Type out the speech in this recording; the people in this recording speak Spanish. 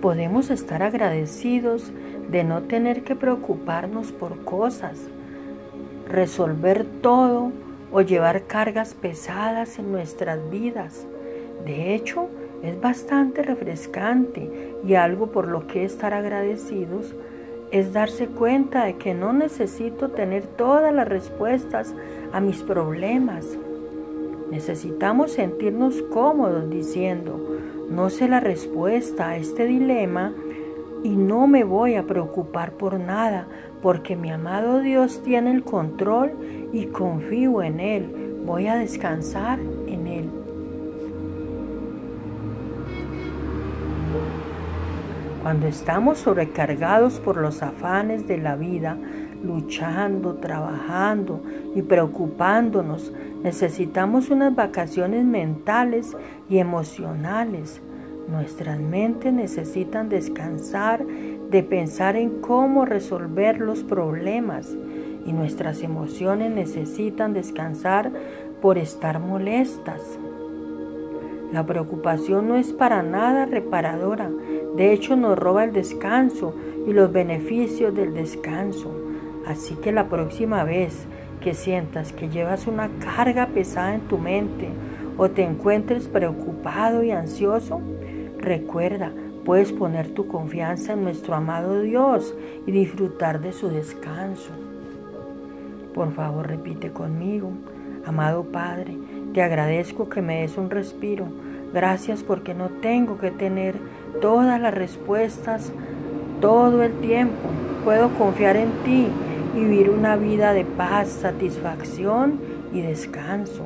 podemos estar agradecidos de no tener que preocuparnos por cosas, resolver todo o llevar cargas pesadas en nuestras vidas. De hecho, es bastante refrescante y algo por lo que estar agradecidos es darse cuenta de que no necesito tener todas las respuestas a mis problemas. Necesitamos sentirnos cómodos diciendo, no sé la respuesta a este dilema y no me voy a preocupar por nada porque mi amado Dios tiene el control y confío en Él. Voy a descansar Cuando estamos sobrecargados por los afanes de la vida, luchando, trabajando y preocupándonos, necesitamos unas vacaciones mentales y emocionales. Nuestras mentes necesitan descansar de pensar en cómo resolver los problemas y nuestras emociones necesitan descansar por estar molestas. La preocupación no es para nada reparadora, de hecho nos roba el descanso y los beneficios del descanso. Así que la próxima vez que sientas que llevas una carga pesada en tu mente o te encuentres preocupado y ansioso, recuerda, puedes poner tu confianza en nuestro amado Dios y disfrutar de su descanso. Por favor, repite conmigo, amado Padre, te agradezco que me des un respiro. Gracias porque no tengo que tener todas las respuestas todo el tiempo. Puedo confiar en ti y vivir una vida de paz, satisfacción y descanso.